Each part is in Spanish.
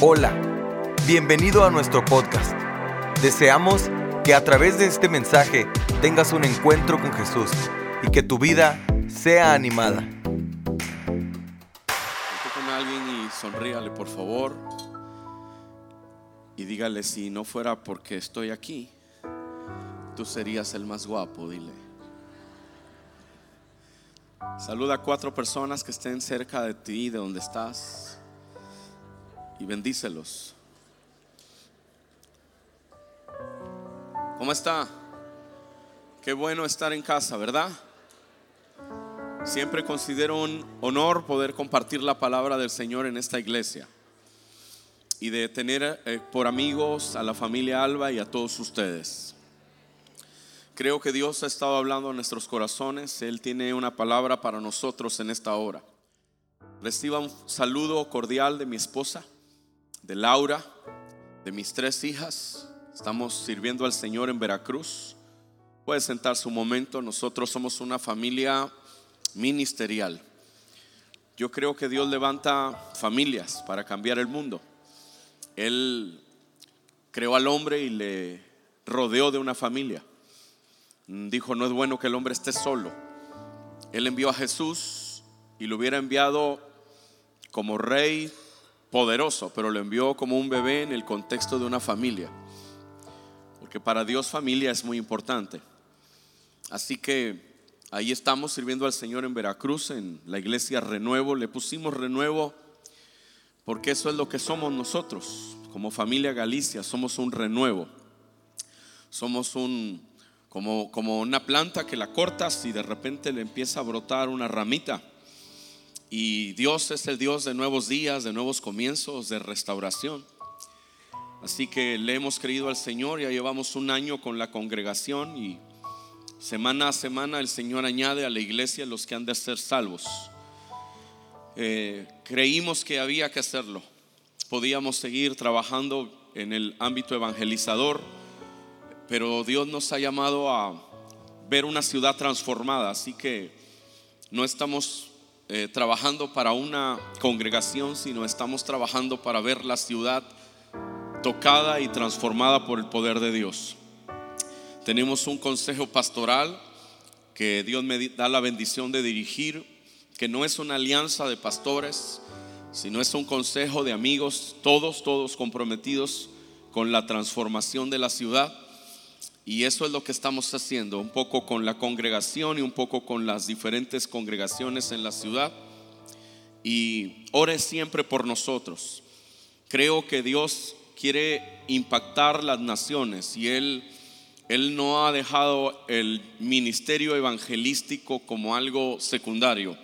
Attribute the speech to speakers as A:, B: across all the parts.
A: Hola, bienvenido a nuestro podcast. Deseamos que a través de este mensaje tengas un encuentro con Jesús y que tu vida sea animada.
B: Con alguien y sonríale, por favor. Y dígale, si no fuera porque estoy aquí, tú serías el más guapo, dile. Saluda a cuatro personas que estén cerca de ti, de donde estás, y bendícelos. ¿Cómo está? Qué bueno estar en casa, ¿verdad? Siempre considero un honor poder compartir la palabra del Señor en esta iglesia y de tener eh, por amigos a la familia Alba y a todos ustedes. Creo que Dios ha estado hablando en nuestros corazones. Él tiene una palabra para nosotros en esta hora. Reciba un saludo cordial de mi esposa, de Laura, de mis tres hijas. Estamos sirviendo al Señor en Veracruz. Puede sentarse un momento. Nosotros somos una familia ministerial. Yo creo que Dios levanta familias para cambiar el mundo. Él creó al hombre y le rodeó de una familia. Dijo, no es bueno que el hombre esté solo. Él envió a Jesús y lo hubiera enviado como rey poderoso, pero lo envió como un bebé en el contexto de una familia. Porque para Dios familia es muy importante. Así que ahí estamos sirviendo al Señor en Veracruz, en la iglesia Renuevo. Le pusimos Renuevo porque eso es lo que somos nosotros, como familia Galicia, somos un renuevo. Somos un como, como una planta que la cortas y de repente le empieza a brotar una ramita. Y Dios es el Dios de nuevos días, de nuevos comienzos, de restauración. Así que le hemos creído al Señor, ya llevamos un año con la congregación y semana a semana el Señor añade a la iglesia los que han de ser salvos. Eh, creímos que había que hacerlo. Podíamos seguir trabajando en el ámbito evangelizador, pero Dios nos ha llamado a ver una ciudad transformada, así que no estamos eh, trabajando para una congregación, sino estamos trabajando para ver la ciudad tocada y transformada por el poder de Dios. Tenemos un consejo pastoral que Dios me da la bendición de dirigir que no es una alianza de pastores, sino es un consejo de amigos, todos, todos comprometidos con la transformación de la ciudad. Y eso es lo que estamos haciendo, un poco con la congregación y un poco con las diferentes congregaciones en la ciudad. Y ore siempre por nosotros. Creo que Dios quiere impactar las naciones y Él, Él no ha dejado el ministerio evangelístico como algo secundario.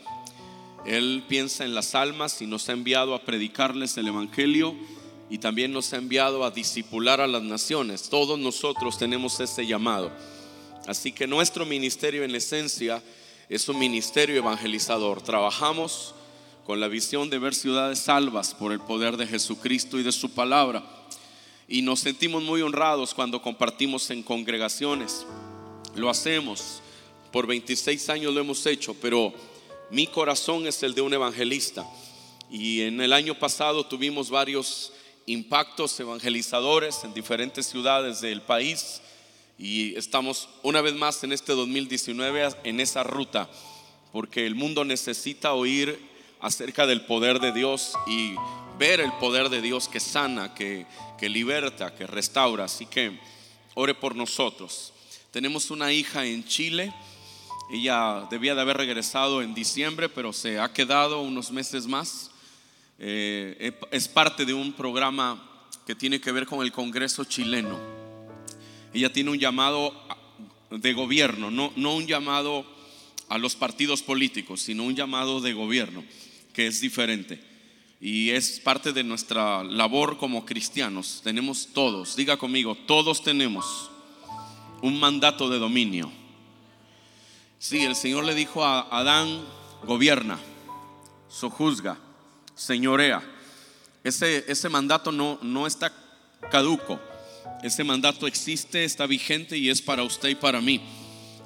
B: Él piensa en las almas y nos ha enviado a predicarles el Evangelio y también nos ha enviado a disipular a las naciones. Todos nosotros tenemos ese llamado. Así que nuestro ministerio en esencia es un ministerio evangelizador. Trabajamos con la visión de ver ciudades salvas por el poder de Jesucristo y de su palabra. Y nos sentimos muy honrados cuando compartimos en congregaciones. Lo hacemos. Por 26 años lo hemos hecho, pero mi corazón es el de un evangelista. Y en el año pasado tuvimos varios impactos evangelizadores en diferentes ciudades del país. Y estamos una vez más en este 2019 en esa ruta, porque el mundo necesita oír acerca del poder de Dios y ver el poder de Dios que sana, que, que liberta, que restaura. Así que ore por nosotros. Tenemos una hija en Chile ella debía de haber regresado en diciembre, pero se ha quedado unos meses más. Eh, es parte de un programa que tiene que ver con el Congreso chileno. Ella tiene un llamado de gobierno, no, un llamado a los partidos políticos, sino un llamado de gobierno, que es diferente. Y es parte de nuestra labor como cristianos. Tenemos todos, diga conmigo, todos tenemos un mandato de dominio Sí, el Señor le dijo a Adán, gobierna, sojuzga, señorea. Ese, ese mandato no, no está caduco. Ese mandato existe, está vigente y es para usted y para mí.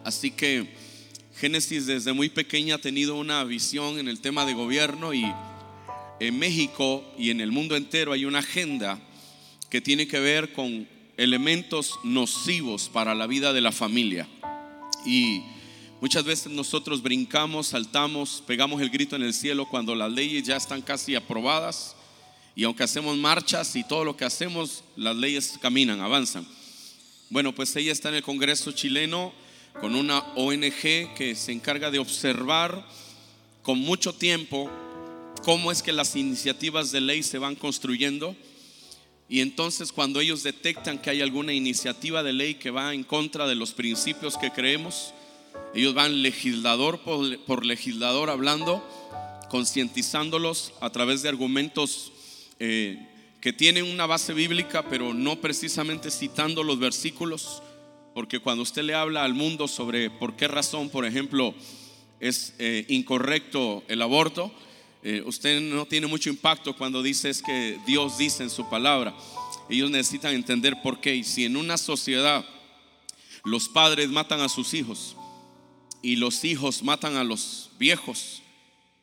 B: Así que Génesis desde muy pequeña ha tenido una visión en el tema de gobierno y en México y en el mundo entero hay una agenda que tiene que ver con elementos nocivos para la vida de la familia. Y muchas veces nosotros brincamos, saltamos, pegamos el grito en el cielo cuando las leyes ya están casi aprobadas. Y aunque hacemos marchas y todo lo que hacemos, las leyes caminan, avanzan. Bueno, pues ella está en el Congreso chileno con una ONG que se encarga de observar con mucho tiempo cómo es que las iniciativas de ley se van construyendo. Y entonces cuando ellos detectan que hay alguna iniciativa de ley que va en contra de los principios que creemos, ellos van legislador por, legislador hablando, concientizándolos a través de argumentos eh, que tienen una base bíblica, pero no precisamente citando los versículos, porque cuando usted le habla al mundo sobre por qué razón, por ejemplo, es eh, incorrecto el aborto, eh, usted no tiene mucho impacto cuando dice es que Dios dice en su palabra. Ellos necesitan entender por qué. Y si en una sociedad los padres matan a sus hijos y los hijos matan a los viejos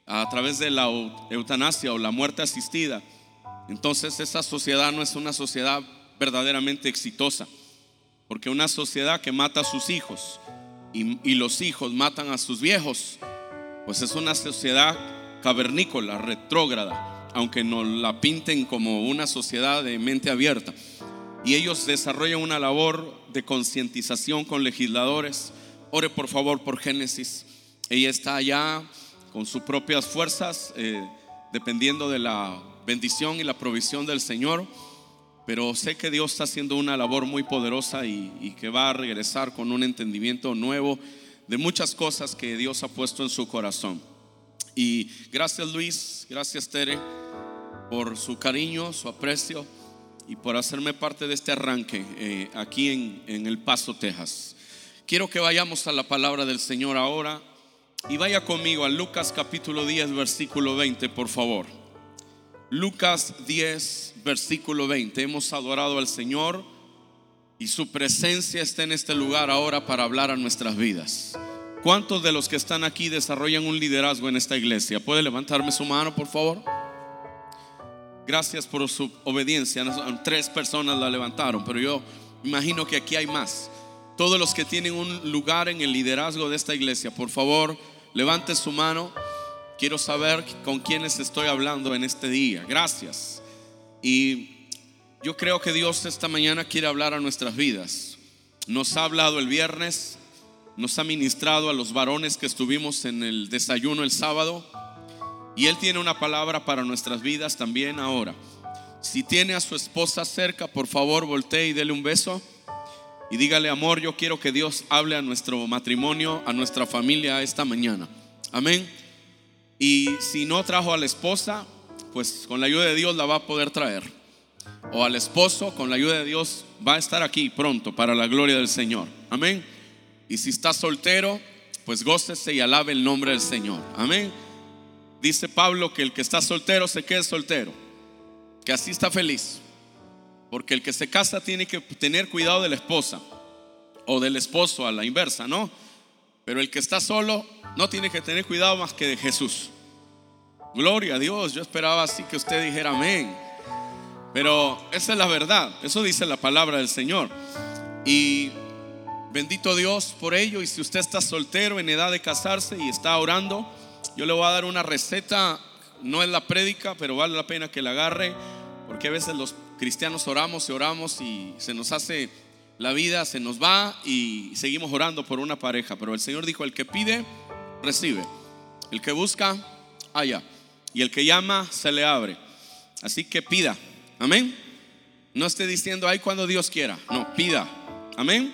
B: a través de la eutanasia o la muerte asistida, entonces esa sociedad no es una sociedad verdaderamente exitosa. Porque una sociedad que mata a sus hijos y, los hijos matan a sus viejos, pues es una sociedad cavernícola, retrógrada, aunque nos la pinten como una sociedad de mente abierta. Y ellos desarrollan una labor de concientización con legisladores. Ore por favor por Génesis. Ella está allá con sus propias fuerzas, eh, dependiendo de la bendición y la provisión del Señor pero sé que Dios está haciendo una labor muy poderosa y, que va a regresar con un entendimiento nuevo de muchas cosas que Dios ha puesto en su corazón. Y gracias Luis, gracias Tere por su cariño, su aprecio y por hacerme parte de este arranque eh, aquí en, en El Paso, Texas. Quiero que vayamos a la palabra del Señor ahora y vaya conmigo a Lucas capítulo 10, versículo 20, por favor. Lucas 10, versículo 20. Hemos adorado al Señor y su presencia está en este lugar ahora para hablar a nuestras vidas. ¿Cuántos de los que están aquí desarrollan un liderazgo en esta iglesia? ¿Puede levantarme su mano, por favor? Gracias por su obediencia. Tres personas la levantaron, pero yo imagino que aquí hay más. Todos los que tienen un lugar en el liderazgo de esta iglesia, por favor, levante su mano. Quiero saber con quiénes estoy hablando en este día. Gracias. Y yo creo que Dios esta mañana quiere hablar a nuestras vidas. Nos ha hablado el viernes, nos ha ministrado a los varones que estuvimos en el desayuno el sábado. Y Él tiene una palabra para nuestras vidas también ahora. Si tiene a su esposa cerca, por favor voltee y dele un beso. Y dígale, amor, yo quiero que Dios hable a nuestro matrimonio, a nuestra familia esta mañana. Amén. Y si no trajo a la esposa, pues con la ayuda de Dios la va a poder traer. O al esposo, con la ayuda de Dios, va a estar aquí pronto para la gloria del Señor. Amén. Y si está soltero, pues gócese y alabe el nombre del Señor. Amén. Dice Pablo que el que está soltero se quede soltero. Que así está feliz. Porque el que se casa tiene que tener cuidado de la esposa. O del esposo a la inversa, ¿no? Pero el que está solo no tiene que tener cuidado más que de Jesús. Gloria a Dios. Yo esperaba así que usted dijera amén. Pero esa es la verdad. Eso dice la palabra del Señor. Y bendito Dios por ello. Y si usted está soltero en edad de casarse y está orando, yo le voy a dar una receta. No es la prédica, pero vale la pena que la agarre. Porque a veces los cristianos oramos y oramos y se nos hace la vida, se nos va y seguimos orando por una pareja. Pero el Señor dijo, el que pide, recibe. El que busca, haya. Y el que llama, se le abre. Así que pida. Amén. No esté diciendo, ay, cuando Dios quiera. No, pida. Amén.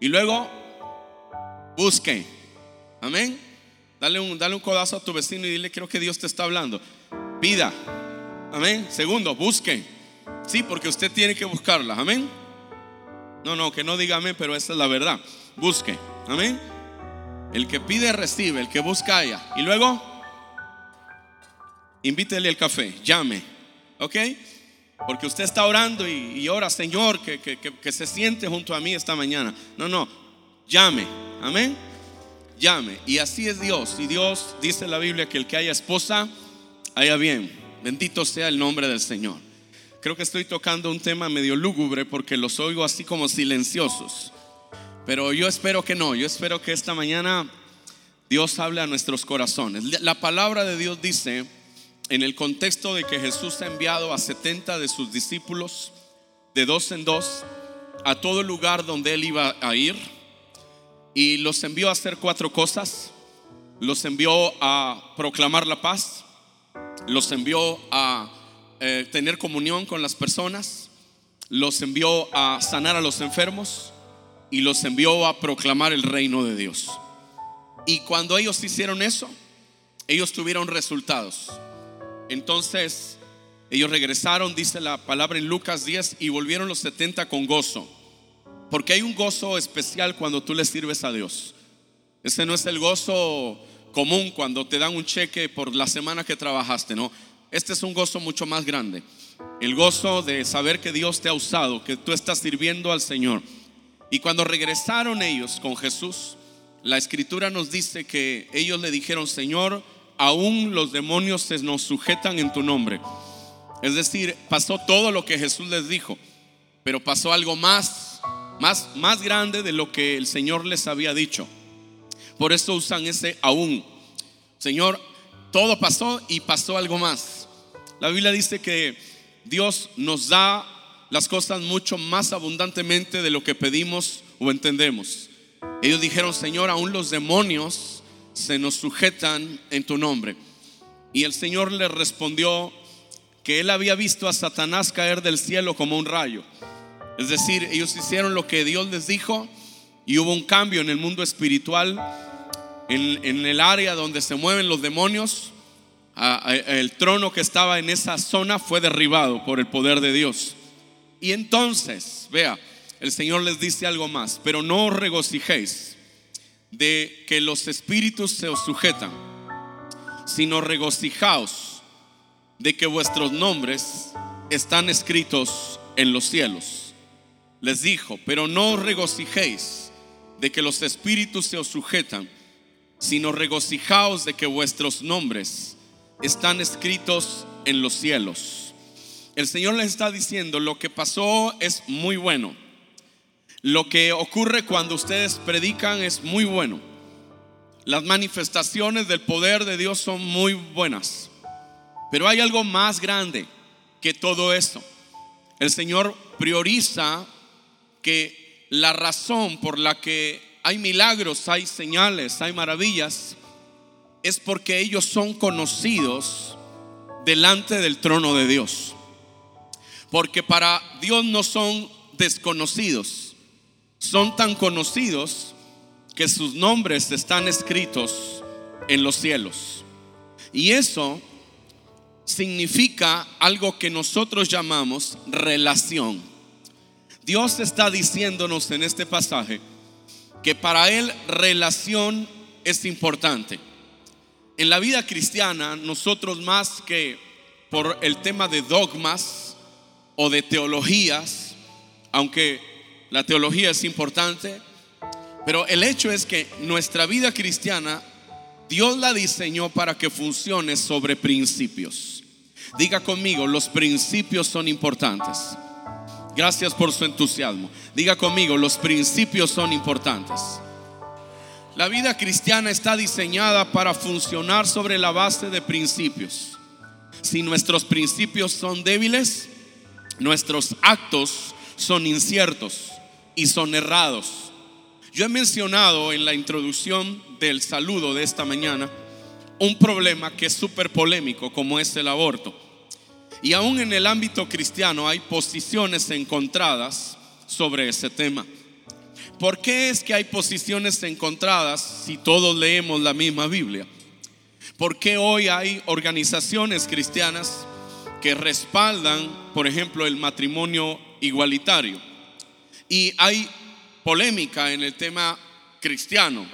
B: Y luego, busque. Amén. Dale un, dale un codazo a tu vecino y dile, creo que Dios te está hablando. Pida. Amén. Segundo, busque. Sí, porque usted tiene que buscarla. Amén. No, no, que no diga amén, pero esa es la verdad. Busque. Amén. El que pide recibe, el que busca haya. Y luego, invítele al café, llame. ¿Ok? Porque usted está orando y, ora, Señor, que, que, se siente junto a mí esta mañana. No, no, llame. Amén. Llame. Y así es Dios. Y Dios dice en la Biblia que el que haya esposa, haya bien. Bendito sea el nombre del Señor. Creo que estoy tocando un tema medio lúgubre porque los oigo así como silenciosos. Pero yo espero que no, yo espero que esta mañana Dios hable a nuestros corazones. La palabra de Dios dice, en el contexto de que Jesús ha enviado a 70 de sus discípulos, de dos en dos, a todo lugar donde él iba a ir, y los envió a hacer cuatro cosas. Los envió a proclamar la paz, los envió a eh, tener comunión con las personas, los envió a sanar a los enfermos y los envió a proclamar el reino de Dios. Y cuando ellos hicieron eso, ellos tuvieron resultados. Entonces, ellos regresaron, dice la palabra en Lucas 10, y volvieron los 70 con gozo. Porque hay un gozo especial cuando tú le sirves a Dios. Ese no es el gozo común cuando te dan un cheque por la semana que trabajaste, no. Este es un gozo mucho más grande. El gozo de saber que Dios te ha usado, que tú estás sirviendo al Señor. Y cuando regresaron ellos con Jesús, la escritura nos dice que ellos le dijeron, Señor, aún los demonios se nos sujetan en tu nombre. Es decir, pasó todo lo que Jesús les dijo, pero pasó algo más, más, más grande de lo que el Señor les había dicho. Por eso usan ese aún. Señor, todo pasó y pasó algo más. La Biblia dice que Dios nos da las cosas mucho más abundantemente de lo que pedimos o entendemos. Ellos dijeron, Señor, aún los demonios se nos sujetan en tu nombre. Y el Señor les respondió que él había visto a Satanás caer del cielo como un rayo. Es decir, ellos hicieron lo que Dios les dijo y hubo un cambio en el mundo espiritual en, el área donde se mueven los demonios, el trono que estaba en esa zona fue derribado por el poder de Dios. Y entonces, vea, el Señor les dice algo más, pero no os regocijéis de que los espíritus se os sujetan, sino regocijaos de que vuestros nombres están escritos en los cielos. Les dijo, pero no os regocijéis de que los espíritus se os sujetan, sino regocijaos de que vuestros nombres están escritos en los cielos. El Señor les está diciendo, lo que pasó es muy bueno. Lo que ocurre cuando ustedes predican es muy bueno. Las manifestaciones del poder de Dios son muy buenas. Pero hay algo más grande que todo eso. El Señor prioriza que la razón por la que hay milagros, hay señales, hay maravillas, es porque ellos son conocidos delante del trono de Dios. Porque para Dios no son desconocidos, son tan conocidos que sus nombres están escritos en los cielos. Y eso significa algo que nosotros llamamos relación. Dios está diciéndonos en este pasaje, que para él relación es importante. En la vida cristiana, nosotros más que por el tema de dogmas o de teologías, aunque la teología es importante, pero el hecho es que nuestra vida cristiana, Dios la diseñó para que funcione sobre principios. Diga conmigo, los principios son importantes. Gracias por su entusiasmo. Diga conmigo, los principios son importantes. La vida cristiana está diseñada para funcionar sobre la base de principios. Si nuestros principios son débiles, nuestros actos son inciertos y son errados. Yo he mencionado en la introducción del saludo de esta mañana un problema que es súper polémico como es el aborto. Y aún en el ámbito cristiano hay posiciones encontradas sobre ese tema. ¿Por qué es que hay posiciones encontradas si todos leemos la misma Biblia? ¿Por qué hoy hay organizaciones cristianas que respaldan, por ejemplo, el matrimonio igualitario? Y hay polémica en el tema cristiano,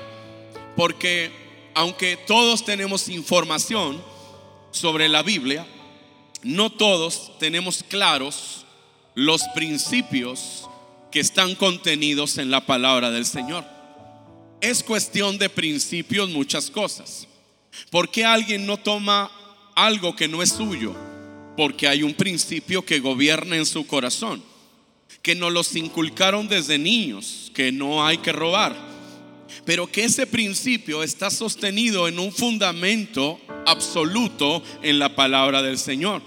B: porque aunque todos tenemos información sobre la Biblia, no todos tenemos claros los principios que están contenidos en la palabra del Señor. Es cuestión de principios muchas cosas. ¿Por qué alguien no toma algo que no es suyo porque hay un principio que gobierna en su corazón, que nos los inculcaron desde niños, que no hay que robar, pero que ese principio está sostenido en un fundamento absoluto en la palabra del Señor.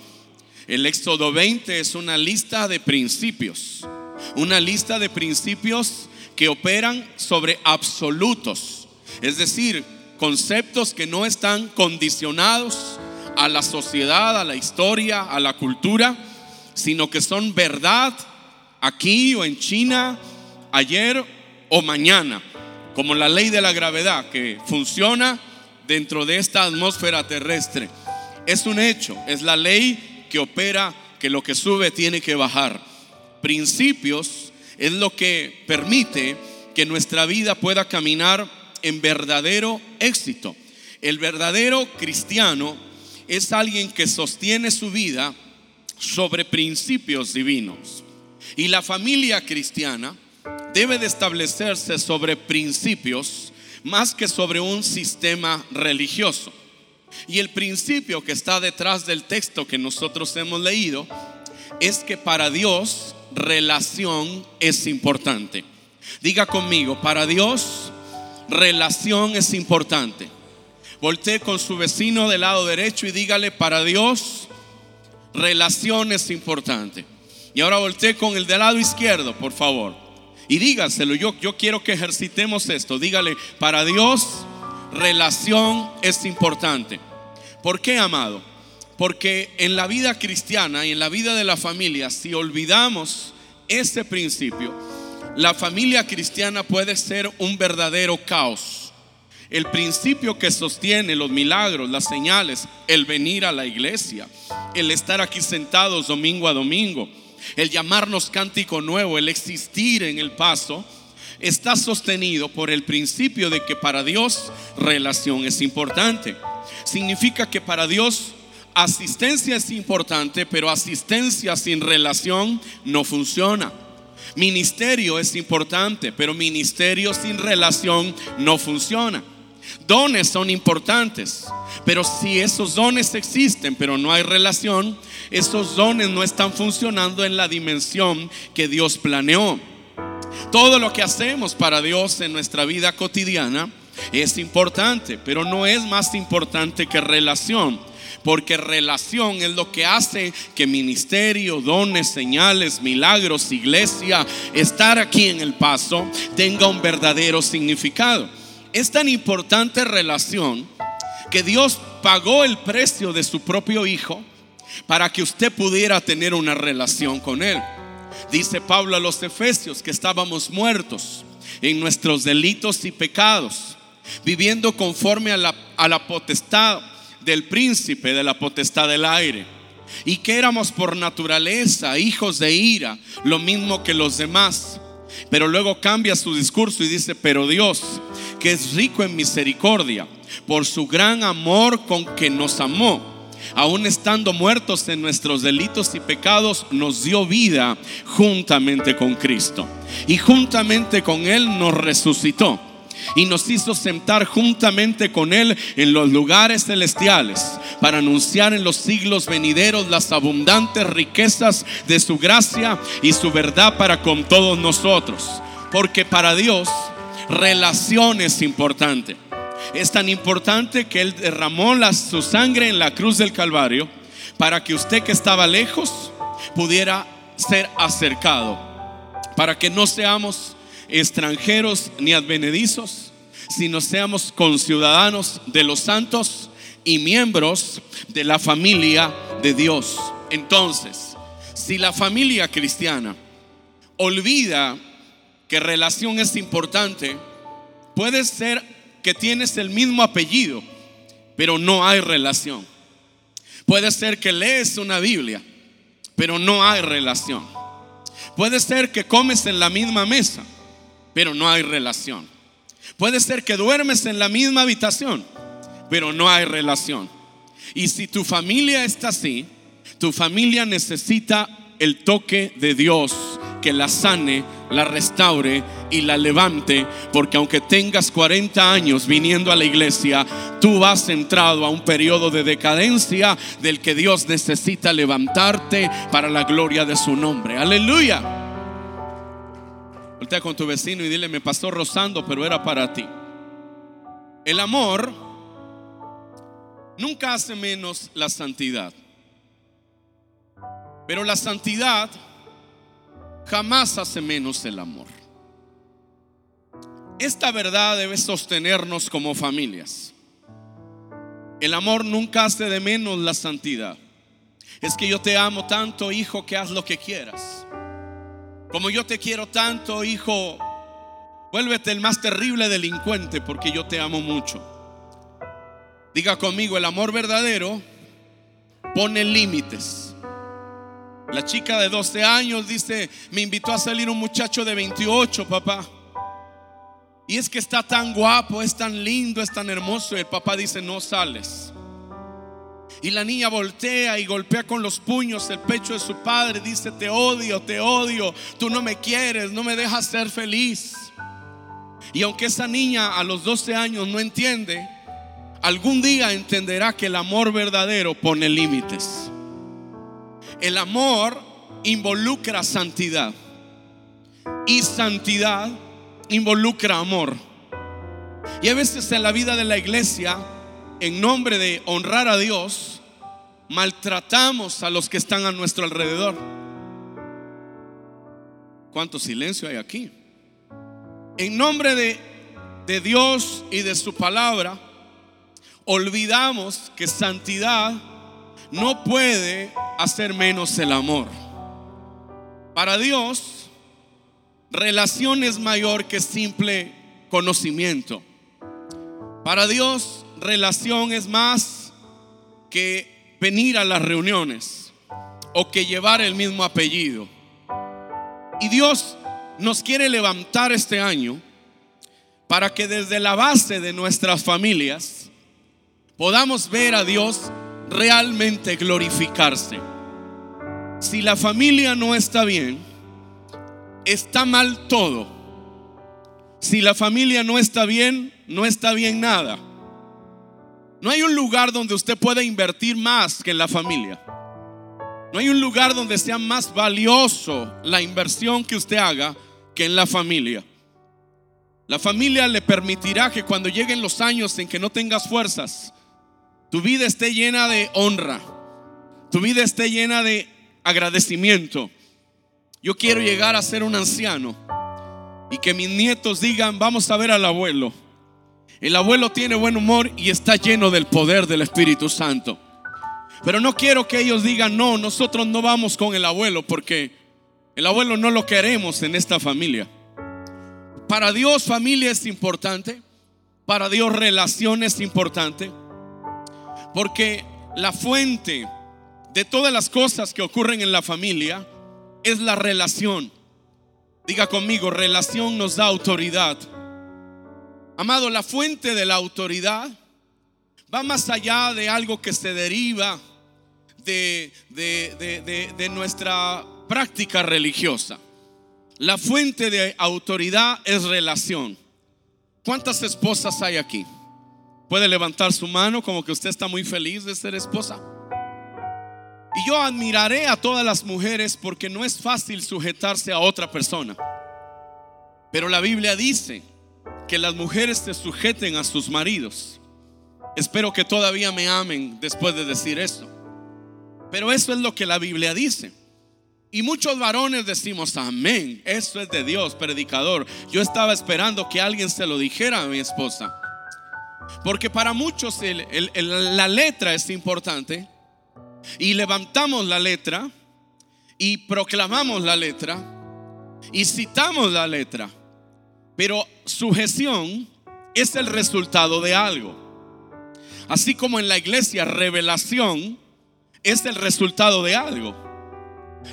B: El Éxodo 20 es una lista de principios, una lista de principios que operan sobre absolutos, es decir, conceptos que no están condicionados a la sociedad, a la historia, a la cultura, sino que son verdad aquí o en China, ayer o mañana, como la ley de la gravedad que funciona dentro de esta atmósfera terrestre. Es un hecho, es la ley que opera que lo que sube tiene que bajar. Principios es lo que permite que nuestra vida pueda caminar en verdadero éxito. El verdadero cristiano es alguien que sostiene su vida sobre principios divinos. Y la familia cristiana debe de establecerse sobre principios más que sobre un sistema religioso. Y el principio que está detrás del texto que nosotros hemos leído es que para Dios relación es importante. Diga conmigo, para Dios relación es importante. Voltee con su vecino del lado derecho y dígale, para Dios relación es importante. Y ahora voltee con el del lado izquierdo, por favor. Y dígaselo, yo, yo quiero que ejercitemos esto. Dígale, para Dios relación es importante. ¿Por qué, amado? Porque en la vida cristiana y en la vida de la familia, si olvidamos ese principio, la familia cristiana puede ser un verdadero caos. El principio que sostiene los milagros, las señales, el venir a la iglesia, el estar aquí sentados domingo a domingo, el llamarnos cántico nuevo, el existir en el paso, está sostenido por el principio de que para Dios relación es importante. Significa que para Dios asistencia es importante, pero asistencia sin relación no funciona. Ministerio es importante, pero ministerio sin relación no funciona. Dones son importantes, pero si esos dones existen, pero no hay relación, esos dones no están funcionando en la dimensión que Dios planeó. Todo lo que hacemos para Dios en nuestra vida cotidiana es importante, pero no es más importante que relación. Porque relación es lo que hace que ministerio, dones, señales, milagros, iglesia, estar aquí en el paso tenga un verdadero significado. Es tan importante relación que Dios pagó el precio de su propio Hijo para que usted pudiera tener una relación con Él. Dice Pablo a los Efesios que estábamos muertos en nuestros delitos y pecados, viviendo conforme a la, a la potestad del príncipe de la potestad del aire. Y que éramos por naturaleza hijos de ira, lo mismo que los demás. Pero luego cambia su discurso y dice, pero Dios, que es rico en misericordia, por su gran amor con que nos amó, aun estando muertos en nuestros delitos y pecados, nos dio vida juntamente con Cristo. Y juntamente con Él nos resucitó y nos hizo sentar juntamente con Él en los lugares celestiales para anunciar en los siglos venideros las abundantes riquezas de su gracia y su verdad para con todos nosotros. Porque para Dios relación es importante. Es tan importante que Él derramó su sangre en la cruz del Calvario para que usted que estaba lejos pudiera ser acercado. Para que no seamos extranjeros ni advenedizos, sino seamos conciudadanos de los santos y miembros de la familia de Dios. Entonces, si la familia cristiana olvida que relación es importante, puede ser que tienes el mismo apellido, pero no hay relación. Puede ser que lees una Biblia, pero no hay relación. Puede ser que comes en la misma mesa, pero no hay relación. Puede ser que duermes en la misma habitación, pero no hay relación. Y si tu familia está así, tu familia necesita el toque de Dios que la sane, la restaure y la levante, porque aunque tengas 40 años viniendo a la iglesia, tú vas entrado a un periodo de decadencia del que Dios necesita levantarte para la gloria de su nombre. Aleluya. Voltea con tu vecino y dile, me pasó rozando, pero era para ti. El amor nunca hace menos la santidad. Pero la santidad jamás hace menos el amor. Esta verdad debe sostenernos como familias. El amor nunca hace de menos la santidad. Es que yo te amo tanto, hijo, que haz lo que quieras. Como yo te quiero tanto, hijo, vuélvete el más terrible delincuente porque yo te amo mucho. Diga conmigo, el amor verdadero pone límites. La chica de 12 años dice, me invitó a salir un muchacho de 28, papá. Y es que está tan guapo, es tan lindo, es tan hermoso. Y el papá dice, no sales. Y la niña voltea y golpea con los puños el pecho de su padre. Dice, te odio, te odio. Tú no me quieres, no me dejas ser feliz. Y aunque esa niña a los 12 años no entiende, algún día entenderá que el amor verdadero pone límites. El amor involucra santidad y santidad involucra amor. Y a veces en la vida de la iglesia, en nombre de honrar a Dios, maltratamos a los que están a nuestro alrededor. ¿Cuánto silencio hay aquí? En nombre de, de Dios y de su palabra, olvidamos que santidad no puede hacer menos el amor. Para Dios, relación es mayor que simple conocimiento. Para Dios, relación es más que venir a las reuniones o que llevar el mismo apellido. Y Dios nos quiere levantar este año para que desde la base de nuestras familias podamos ver a Dios realmente glorificarse. Si la familia no está bien, está mal todo. Si la familia no está bien, no está bien nada. No hay un lugar donde usted pueda invertir más que en la familia. No hay un lugar donde sea más valioso la inversión que usted haga que en la familia. La familia le permitirá que cuando lleguen los años en que no tengas fuerzas, tu vida esté llena de honra, tu vida esté llena de agradecimiento. Yo quiero llegar a ser un anciano y que mis nietos digan, vamos a ver al abuelo. El abuelo tiene buen humor y está lleno del poder del Espíritu Santo. Pero no quiero que ellos digan, no, nosotros no vamos con el abuelo porque el abuelo no lo queremos en esta familia. Para Dios familia es importante, para Dios relación es importante. Porque la fuente de todas las cosas que ocurren en la familia es la relación. Diga conmigo, relación nos da autoridad. Amado, la fuente de la autoridad va más allá de algo que se deriva de, de, nuestra práctica religiosa. La fuente de autoridad es relación. ¿Cuántas esposas hay aquí? Puede levantar su mano como que usted está muy feliz de ser esposa. Y yo admiraré a todas las mujeres porque no es fácil sujetarse a otra persona. Pero la Biblia dice que las mujeres se sujeten a sus maridos. Espero que todavía me amen después de decir esto. Pero eso es lo que la Biblia dice. Y muchos varones decimos, amén, eso es de Dios, predicador. Yo estaba esperando que alguien se lo dijera a mi esposa. Porque para muchos la letra es importante y levantamos la letra y proclamamos la letra y citamos la letra. Pero sujeción es el resultado de algo. Así como en la iglesia revelación es el resultado de algo.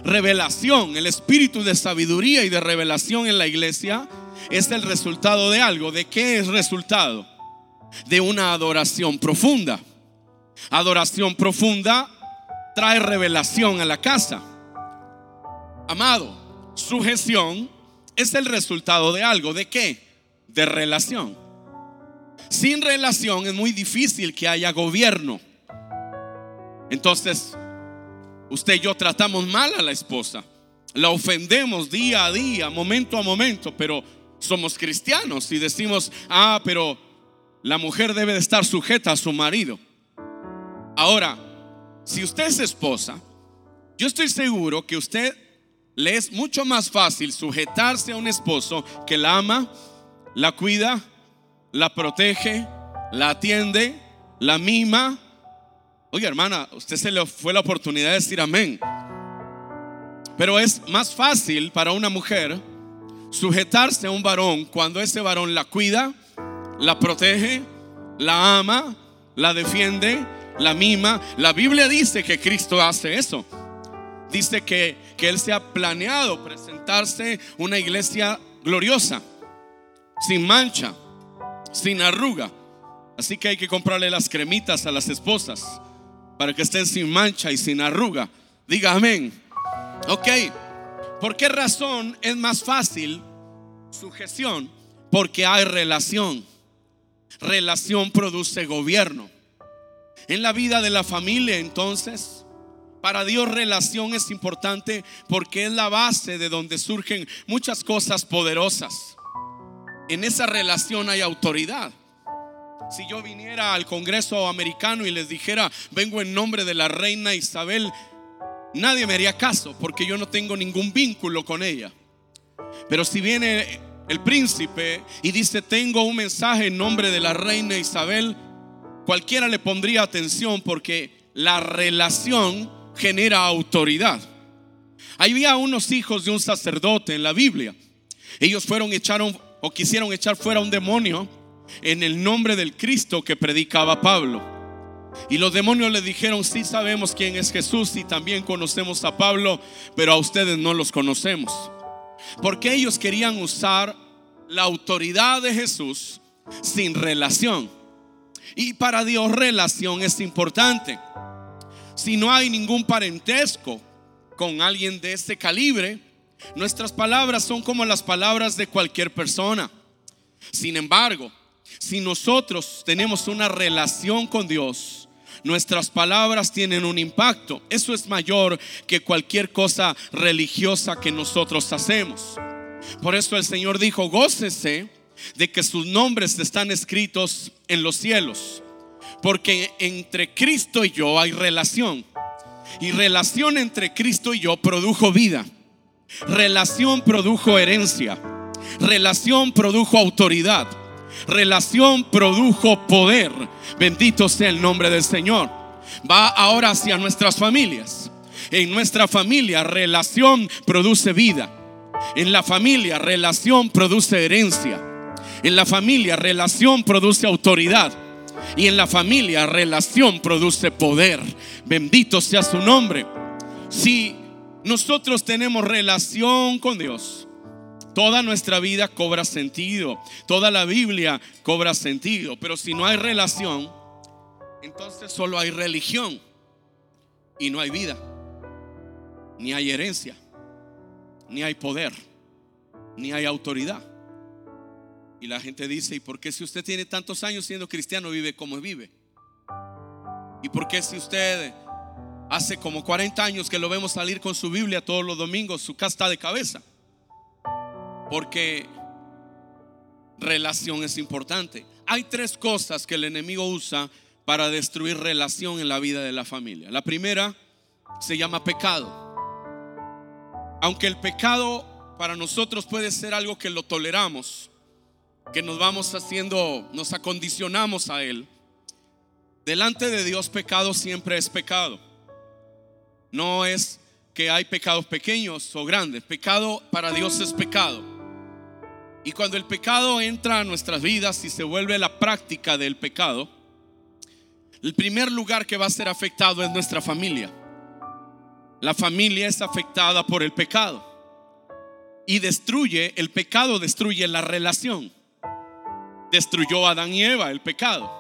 B: Revelación, el espíritu de sabiduría y de revelación en la iglesia es el resultado de algo. ¿De qué es resultado? de una adoración profunda. Adoración profunda trae revelación a la casa. Amado, sujeción es el resultado de algo. ¿De qué? De relación. Sin relación es muy difícil que haya gobierno. Entonces, usted y yo tratamos mal a la esposa. La ofendemos día a día, momento a momento, pero somos cristianos y decimos, ah, pero la mujer debe de estar sujeta a su marido. Ahora, si usted es esposa, yo estoy seguro que usted le es mucho más fácil sujetarse a un esposo que la ama, la cuida, la protege, la atiende, la mima. Oye, hermana, usted se le fue la oportunidad de decir amén. Pero es más fácil para una mujer sujetarse a un varón cuando ese varón la cuida, la protege, la ama, la defiende, la mima. La Biblia dice que Cristo hace eso. Dice que, que Él se ha planeado presentarse una iglesia gloriosa, sin mancha, sin arruga. Así que hay que comprarle las cremitas a las esposas para que estén sin mancha y sin arruga. Diga amén. Ok, ¿por qué razón es más fácil sujeción? Porque hay relación. Relación produce gobierno. En la vida de la familia entonces, para Dios relación es importante porque es la base de donde surgen muchas cosas poderosas. En esa relación hay autoridad. Si yo viniera al Congreso americano y les dijera, vengo en nombre de la reina Isabel nadie me haría caso porque yo no tengo ningún vínculo con ella. Pero si viene el príncipe y dice, tengo un mensaje en nombre de la reina Isabel, cualquiera le pondría atención porque la relación genera autoridad. Había unos hijos de un sacerdote en la Biblia. Ellos fueron echaron o quisieron echar fuera un demonio en el nombre del Cristo que predicaba Pablo. Y los demonios le dijeron, sí sabemos quién es Jesús y también conocemos a Pablo, pero a ustedes no los conocemos. Porque ellos querían usar la autoridad de Jesús sin relación. Y para Dios relación es importante. Si no hay ningún parentesco con alguien de este calibre, nuestras palabras son como las palabras de cualquier persona. Sin embargo, si nosotros tenemos una relación con Dios, nuestras palabras tienen un impacto. Eso es mayor que cualquier cosa religiosa que nosotros hacemos. Por eso el Señor dijo, gócese de que sus nombres están escritos en los cielos. Porque entre Cristo y yo hay relación. Y relación entre Cristo y yo produjo vida. Relación produjo herencia. Relación produjo autoridad. Relación produjo poder. Bendito sea el nombre del Señor. Va ahora hacia nuestras familias. En nuestra familia relación produce vida. En la familia relación produce herencia. En la familia relación produce autoridad. Y en la familia relación produce poder. Bendito sea su nombre. Si nosotros tenemos relación con Dios, toda nuestra vida cobra sentido. Toda la Biblia cobra sentido. Pero si no hay relación, entonces solo hay religión y no hay vida. Ni hay herencia. Ni hay poder. Ni hay autoridad. Y la gente dice, ¿y por qué si usted tiene tantos años siendo cristiano vive como vive? ¿Y por qué si usted hace como 40 años que lo vemos salir con su Biblia todos los domingos, su casa está de cabeza? Porque relación es importante. Hay tres cosas que el enemigo usa para destruir relación en la vida de la familia. La primera se llama pecado. Aunque el pecado para nosotros puede ser algo que lo toleramos, que nos vamos haciendo, nos acondicionamos a él. Delante de Dios pecado siempre es pecado. No es que hay pecados pequeños o grandes. Pecado para Dios es pecado. Y cuando el pecado entra a nuestras vidas y se vuelve la práctica del pecado, el primer lugar que va a ser afectado es nuestra familia. La familia es afectada por el pecado. Y destruye, el pecado destruye la relación. Destruyó a Adán y Eva el pecado.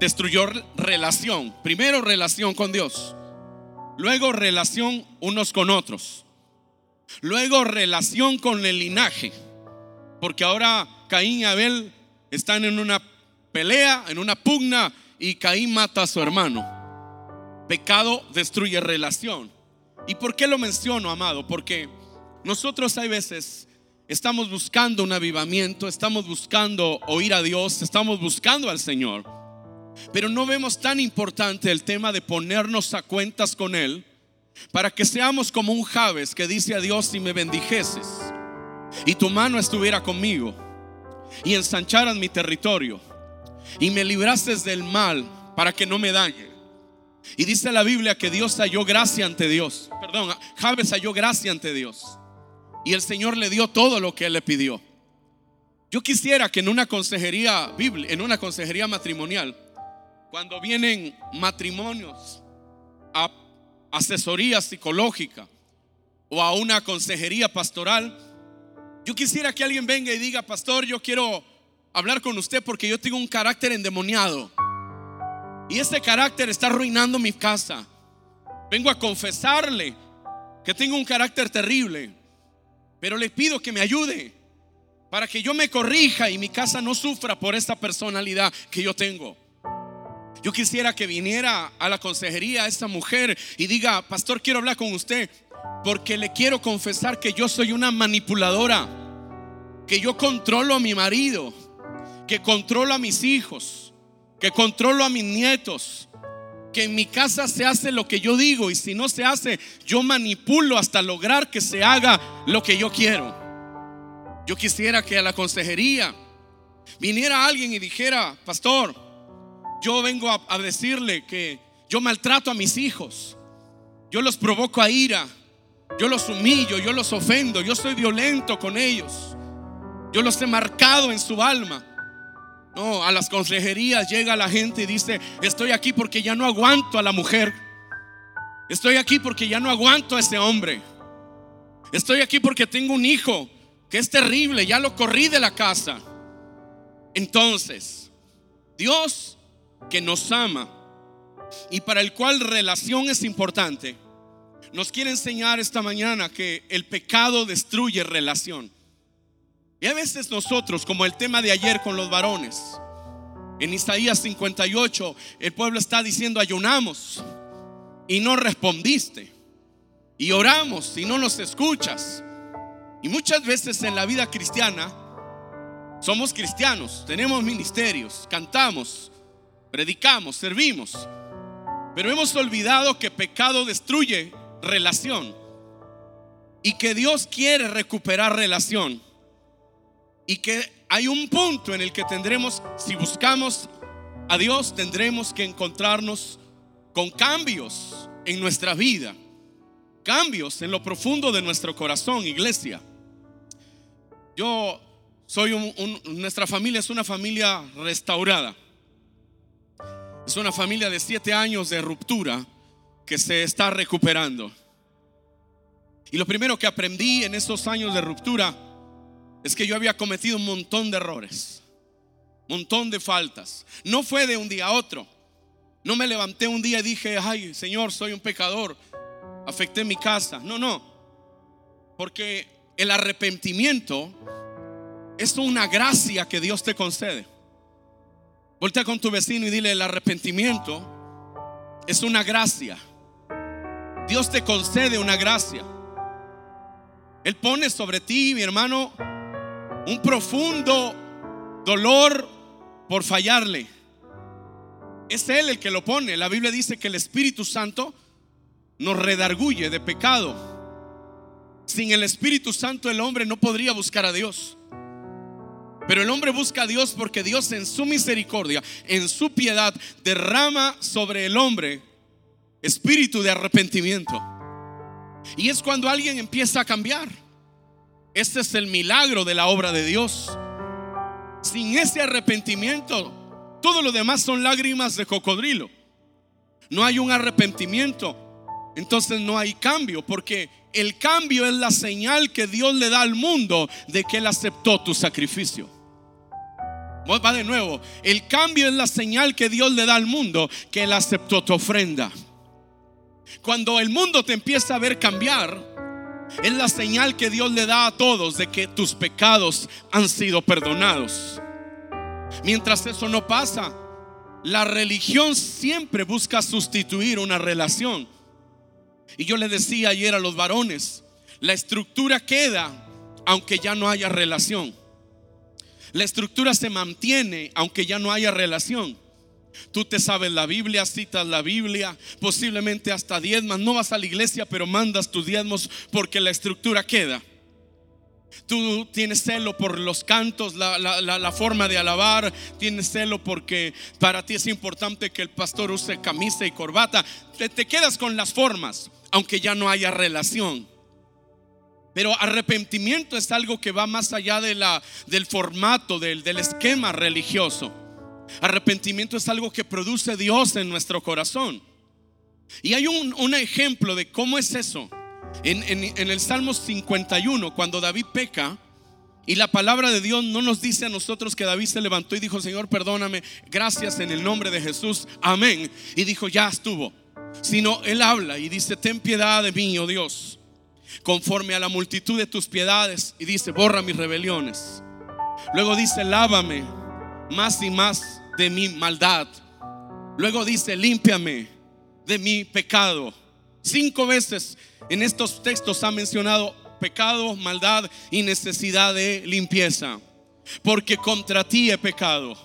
B: Destruyó relación. Primero relación con Dios. Luego relación unos con otros. Luego relación con el linaje. Porque ahora Caín y Abel están en una pelea, en una pugna, y Caín mata a su hermano. Pecado destruye relación. ¿Y por qué lo menciono, amado? Porque nosotros hay veces estamos buscando un avivamiento, estamos buscando oír a Dios, estamos buscando al Señor, pero no vemos tan importante el tema de ponernos a cuentas con Él para que seamos como un Javes que dice a Dios si me bendijeses y tu mano estuviera conmigo y ensancharas mi territorio y me librases del mal para que no me dañe. Y dice la Biblia que Dios halló gracia ante Dios. Perdón, Javes halló gracia ante Dios. Y el Señor le dio todo lo que él le pidió. Yo quisiera que en una consejería en una consejería matrimonial, cuando vienen matrimonios a asesoría psicológica o a una consejería pastoral, yo quisiera que alguien venga y diga, pastor, yo quiero hablar con usted porque yo tengo un carácter endemoniado. Y ese carácter está arruinando mi casa. Vengo a confesarle que tengo un carácter terrible. Pero le pido que me ayude para que yo me corrija y mi casa no sufra por esta personalidad que yo tengo. Yo quisiera que viniera a la consejería esta mujer y diga, pastor, quiero hablar con usted porque le quiero confesar que yo soy una manipuladora, que yo controlo a mi marido, que controlo a mis hijos, que controlo a mis nietos, que en mi casa se hace lo que yo digo y si no se hace, yo manipulo hasta lograr que se haga lo que yo quiero. Yo quisiera que a la consejería viniera alguien y dijera, pastor, yo vengo a, decirle que yo maltrato a mis hijos, yo los provoco a ira, yo los humillo, yo los ofendo, yo soy violento con ellos, yo los he marcado en su alma. No, a las consejerías llega la gente y dice, estoy aquí porque ya no aguanto a la mujer. Estoy aquí porque ya no aguanto a ese hombre. Estoy aquí porque tengo un hijo que es terrible, ya lo corrí de la casa. Entonces, Dios que nos ama y para el cual relación es importante, nos quiere enseñar esta mañana que el pecado destruye relación. Y a veces nosotros, como el tema de ayer con los varones, en Isaías 58, el pueblo está diciendo, ayunamos y no respondiste. Y oramos y no nos escuchas. Y muchas veces en la vida cristiana, somos cristianos, tenemos ministerios, cantamos, predicamos, servimos. Pero hemos olvidado que pecado destruye relación y que Dios quiere recuperar relación y que hay un punto en el que tendremos, si buscamos a Dios, tendremos que encontrarnos con cambios en nuestra vida, cambios en lo profundo de nuestro corazón, iglesia. Yo soy un, nuestra familia es una familia restaurada. Es una familia de siete años de ruptura que se está recuperando. Y lo primero que aprendí en esos años de ruptura es que yo había cometido un montón de errores, montón de faltas. No fue de un día a otro. No me levanté un día y dije, ay Señor, soy un pecador, afecté mi casa. No, no. Porque el arrepentimiento es una gracia que Dios te concede. Voltea con tu vecino y dile, el arrepentimiento es una gracia. Dios te concede una gracia. Él pone sobre ti, mi hermano, un profundo dolor por fallarle. Es Él el que lo pone. La Biblia dice que el Espíritu Santo nos redarguye de pecado. Sin el Espíritu Santo el hombre no podría buscar a Dios. Pero el hombre busca a Dios porque Dios en su misericordia, en su piedad, derrama sobre el hombre espíritu de arrepentimiento. Y es cuando alguien empieza a cambiar. Este es el milagro de la obra de Dios. Sin ese arrepentimiento, todo lo demás son lágrimas de cocodrilo. No hay un arrepentimiento, entonces no hay cambio, porque el cambio es la señal que Dios le da al mundo de que Él aceptó tu sacrificio. Va de nuevo, el cambio es la señal que Dios le da al mundo que Él aceptó tu ofrenda. Cuando el mundo te empieza a ver cambiar, Es la señal que Dios le da a todos de que tus pecados han sido perdonados. Mientras eso no pasa, la religión siempre busca sustituir una relación. Y yo le decía ayer a los varones, la estructura queda aunque ya no haya relación. La estructura se mantiene aunque ya no haya relación. Tú te sabes la Biblia, citas la Biblia, posiblemente hasta diezmas. No vas a la iglesia, pero mandas tus diezmos porque la estructura queda. Tú tienes celo por los cantos, la, forma de alabar, tienes celo porque para ti es importante que el pastor use camisa y corbata. Te, quedas con las formas, aunque ya no haya relación. Pero arrepentimiento es algo que va más allá de la, del formato, del, del esquema religioso. Arrepentimiento es algo que produce Dios en nuestro corazón. Y hay un, ejemplo de cómo es eso. En, el Salmo 51, cuando David peca, y la palabra de Dios no nos dice a nosotros que David se levantó y dijo, Señor, perdóname, gracias en el nombre de Jesús, amén. Y dijo, ya estuvo. Sino él habla y dice, ten piedad de mí, oh Dios, conforme a la multitud de tus piedades. Y dice, borra mis rebeliones. Luego dice, lávame más y más de mi maldad. Luego dice, límpiame de mi pecado. Cinco veces en estos textos ha mencionado pecado, maldad y necesidad de limpieza. Porque contra ti he pecado.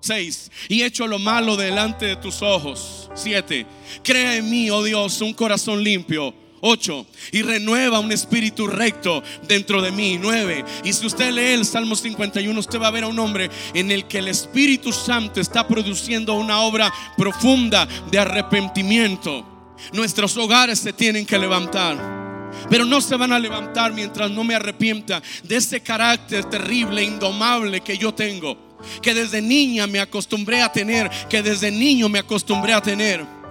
B: 6. Y hecho lo malo delante de tus ojos. 7. Crea en mí, oh Dios, un corazón limpio 8. Y renueva un espíritu recto dentro de mí. 9. Y si usted lee el Salmo 51, usted va a ver a un hombre en el que el Espíritu Santo está produciendo una obra profunda de arrepentimiento. Nuestros hogares se tienen que levantar. Pero no se van a levantar mientras no me arrepienta de ese carácter terrible, indomable que yo tengo. Que desde niña me acostumbré a tener. Que desde niño me acostumbré a tener.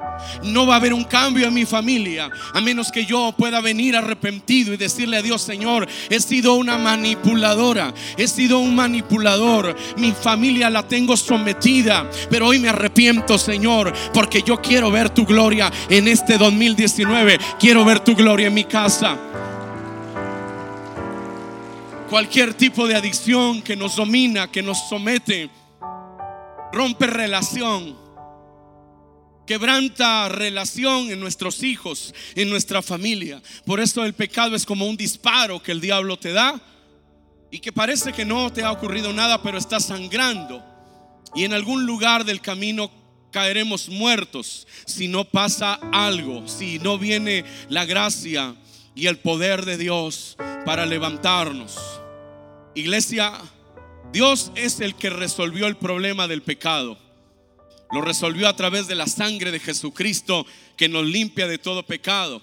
B: No va a haber un cambio en mi familia a menos que yo pueda venir arrepentido y decirle a Dios, Señor, he sido una manipuladora, he sido un manipulador, mi familia la tengo sometida, pero hoy me arrepiento, Señor, porque yo quiero ver tu gloria en este 2019, quiero ver tu gloria en mi casa. Cualquier tipo de adicción que nos domina, que nos somete, rompe relación, quebranta relación en nuestros hijos, en nuestra familia. Por eso el pecado es como un disparo que el diablo te da y que parece que no te ha ocurrido nada, pero está sangrando. Y en algún lugar del camino caeremos muertos si no pasa algo, si no viene la gracia y el poder de Dios para levantarnos. Iglesia, Dios es el que resolvió el problema del pecado. Lo resolvió a través de la sangre de Jesucristo que nos limpia de todo pecado.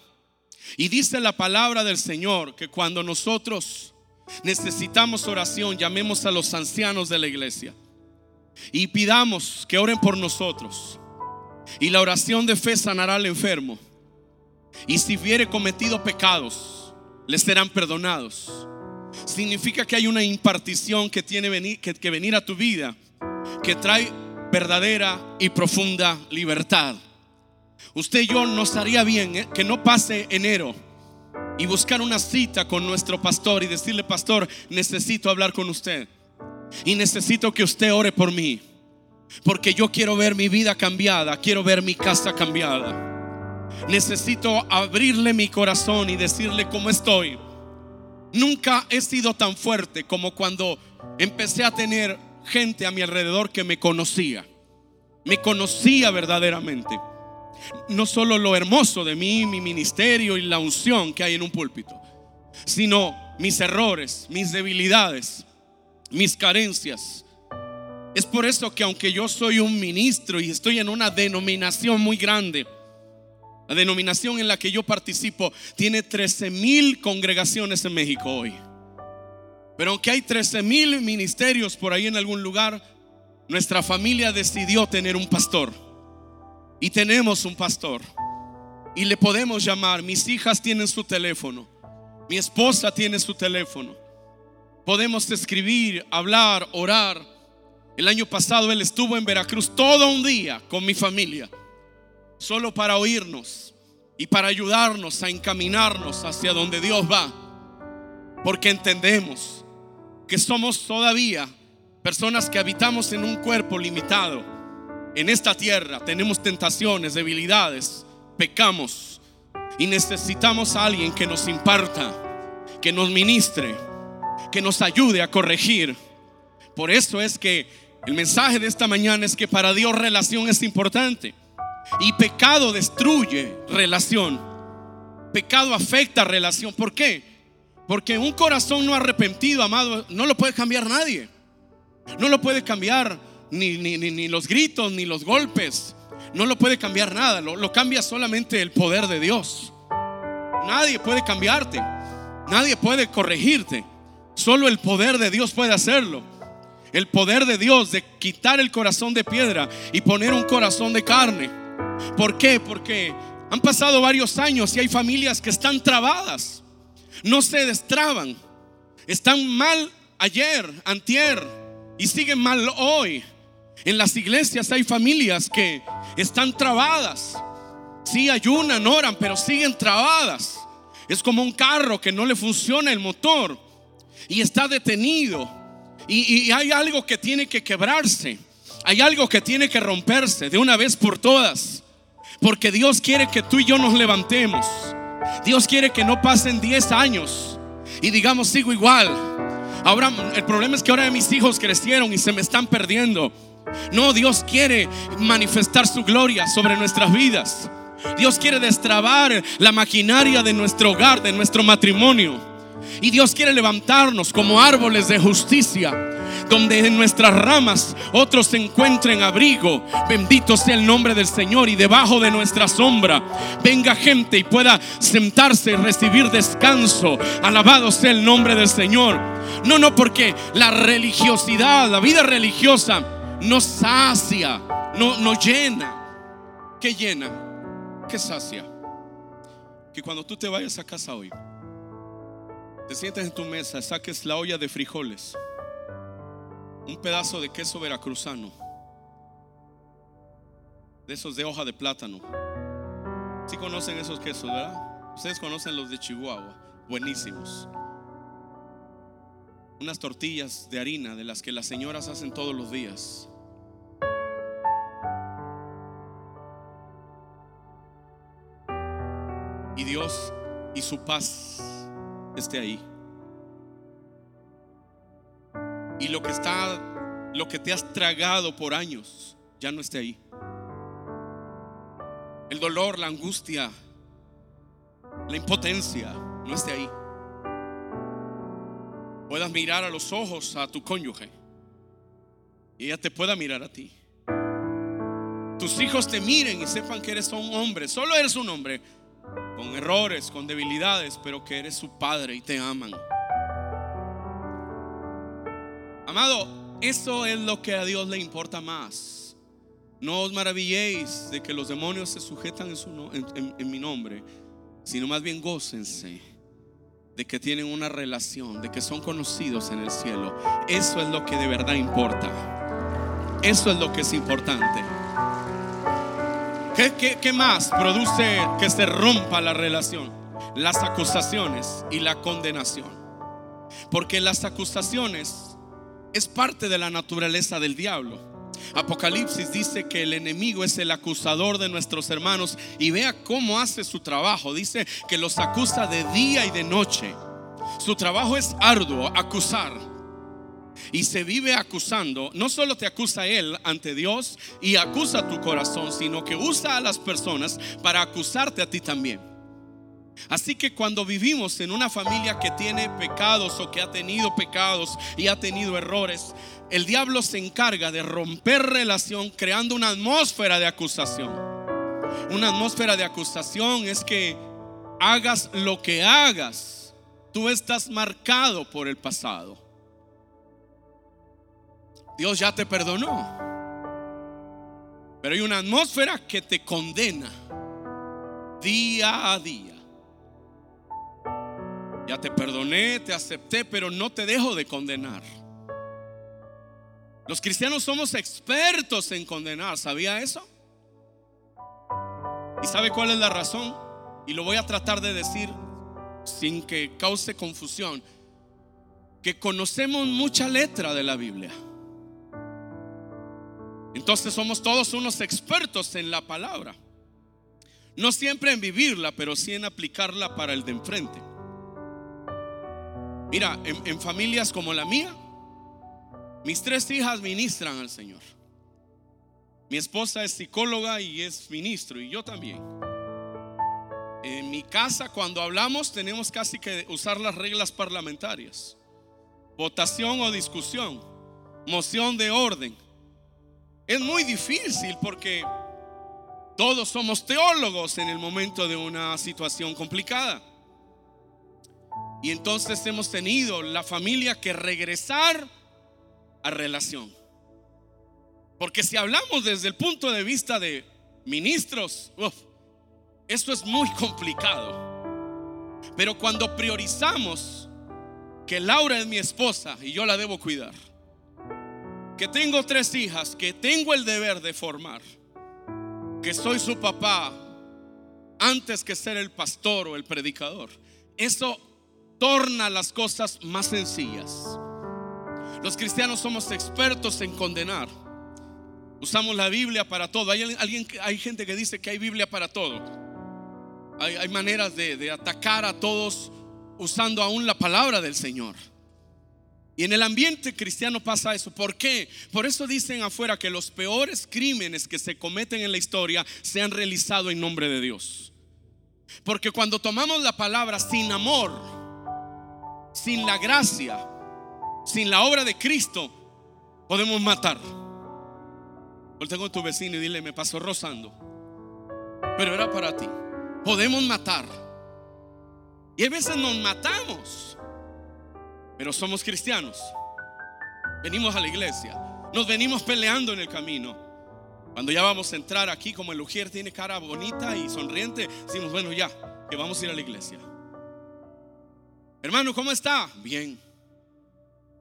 B: Y dice la palabra del Señor que cuando nosotros necesitamos oración, llamemos a los ancianos de la iglesia y pidamos que oren por nosotros. Y la oración de fe sanará al enfermo. Y si hubiere cometido pecados, les serán perdonados. Significa que hay una impartición que tiene que, que venir a tu vida, que trae verdadera y profunda libertad. Usted y yo nos haría bien ¿eh? que no pase enero y buscar una cita con nuestro pastor y decirle, pastor, necesito hablar con usted. Y necesito que usted ore por mí. Porque yo quiero ver mi vida cambiada, quiero ver mi casa cambiada. Necesito abrirle mi corazón y decirle cómo estoy. Nunca he sido tan fuerte como cuando empecé a tener gente a mi alrededor que me conocía. Me conocía verdaderamente. No solo lo hermoso de mí, mi ministerio y la unción que hay en un púlpito, sino mis errores, mis debilidades, mis carencias. Es por eso que aunque yo soy un ministro y estoy en una denominación muy grande, la denominación en la que yo participo tiene 13 mil congregaciones en México hoy. Pero aunque hay 13 mil ministerios por ahí en algún lugar, nuestra familia decidió tener un pastor. Y tenemos un pastor. Y le podemos llamar. Mis hijas tienen su teléfono. Mi esposa tiene su teléfono. Podemos escribir, hablar, orar. El año pasado él estuvo en Veracruz todo un día con mi familia. Solo para oírnos y para ayudarnos a encaminarnos hacia donde Dios va. Porque entendemos que somos todavía personas que habitamos en un cuerpo limitado. En esta tierra tenemos tentaciones, debilidades, pecamos y necesitamos a alguien que nos imparta, que nos ministre, que nos ayude a corregir. Por eso es que el mensaje de esta mañana es que para Dios relación es importante. Y pecado destruye relación. Pecado afecta relación. ¿Por qué? Porque un corazón no arrepentido, amado, no lo puede cambiar nadie. No lo puede cambiar ni, ni, los gritos, ni los golpes. No lo puede cambiar nada. Lo, lo cambia solamente el poder de Dios. Nadie puede cambiarte. Nadie puede corregirte. Solo el poder de Dios puede hacerlo. El poder de Dios de quitar el corazón de piedra y poner un corazón de carne. ¿Por qué? Porque han pasado varios años y hay familias que están trabadas. No se destraban. Están mal ayer, antier y siguen mal hoy. En las iglesias hay familias que están trabadas. Sí ayunan, oran, pero siguen trabadas. Es como un carro que no le funciona el motor y está detenido. Y, hay algo que tiene que quebrarse. Hay algo que tiene que romperse de una vez por todas. Porque Dios quiere que tú y yo nos levantemos. Dios quiere que no pasen 10 años y digamos, sigo igual. Ahora, el problema es que ahora mis hijos crecieron y se me están perdiendo. No, Dios quiere manifestar su gloria sobre nuestras vidas. Dios quiere destrabar la maquinaria de nuestro hogar, de nuestro matrimonio. Y Dios quiere levantarnos como árboles de justicia donde en nuestras ramas otros encuentren abrigo. Bendito sea el nombre del Señor y debajo de nuestra sombra venga gente y pueda sentarse y recibir descanso. Alabado sea el nombre del Señor. No, no, porque la religiosidad, la vida religiosa nos sacia, no, nos llena. ¿Qué llena? ¿Qué sacia? Que cuando tú te vayas a casa hoy, te sientes en tu mesa, saques la olla de frijoles, un pedazo de queso veracruzano, de esos de hoja de plátano. Si conocen esos quesos, ¿verdad? Ustedes conocen los de Chihuahua, buenísimos. Unas tortillas de harina de las que las señoras hacen todos los días. Y Dios y su paz esté ahí. Y lo que está, lo que te has tragado por años, ya no esté ahí. El dolor, la angustia, la impotencia, no esté ahí. Puedas mirar a los ojos a tu cónyuge y ella te pueda mirar a ti. Tus hijos te miren y sepan que eres un hombre, solo eres un hombre con errores, con debilidades, pero que eres su padre y te aman. Amado, eso es lo que a Dios le importa más. No os maravilléis de que los demonios se sujetan en, en mi nombre, sino más bien gócense de que tienen una relación, de que son conocidos en el cielo. Eso es lo que de verdad importa. Eso es lo que es importante. ¿Qué, más produce que se rompa la relación? Las acusaciones y la condenación. Porque las acusaciones es parte de la naturaleza del diablo. Apocalipsis dice que el enemigo es el acusador de nuestros hermanos y vea cómo hace su trabajo. Dice que los acusa de día y de noche. Su trabajo es arduo, acusar y se vive acusando, no solo te acusa él ante Dios y acusa tu corazón, sino que usa a las personas para acusarte a ti también. Así que cuando vivimos en una familia que tiene pecados o que ha tenido pecados y ha tenido errores, el diablo se encarga de romper relación creando una atmósfera de acusación. Una atmósfera de acusación es que hagas lo que hagas, tú estás marcado por el pasado. Dios ya te perdonó. Pero hay una atmósfera que te condena día a día. Ya te perdoné, te acepté, pero no te dejo de condenar. Los cristianos somos expertos en condenar, ¿sabía eso? ¿Y sabe cuál es la razón? Y lo voy a tratar de decir sin que cause confusión. que conocemos mucha letra de la Biblia. Entonces somos todos unos expertos en la palabra. No siempre en vivirla, pero sí en aplicarla para el de enfrente. Mira, en, familias como la mía, mis tres hijas ministran al Señor. Mi esposa es psicóloga y es ministro, y yo también. En mi casa, cuando hablamos, tenemos casi que usar las reglas parlamentarias. Votación o discusión, moción de orden. Es muy difícil porque todos somos teólogos en el momento de una situación complicada. Y entonces hemos tenido la familia que regresar a relación. Porque si hablamos desde el punto de vista de ministros, esto es muy complicado. Pero cuando priorizamos que Laura es mi esposa y yo la debo cuidar, que tengo tres hijas, que tengo el deber de formar, que soy su papá antes que ser el pastor o el predicador, eso torna las cosas más sencillas. Los cristianos somos expertos en condenar. Usamos la Biblia para todo. Hay, alguien, hay gente que dice que hay Biblia para todo. Hay, maneras de, de atacar a todos usando aún la palabra del Señor. Y en el ambiente cristiano pasa eso. ¿Por qué? Por eso dicen afuera que los peores crímenes que se cometen en la historia se han realizado en nombre de Dios. Porque cuando tomamos la palabra sin amor, sin la gracia, sin la obra de Cristo, podemos matar. Voltea con tu vecino y dile, me pasó rozando. Pero era para ti. Podemos matar. Y a veces nos matamos. Pero somos cristianos. Venimos a la iglesia. Nos venimos peleando en el camino. Cuando ya vamos a entrar aquí, como el Ujier tiene cara bonita y sonriente, decimos, bueno, ya, que vamos a ir a la iglesia. Hermano, ¿cómo está? Bien.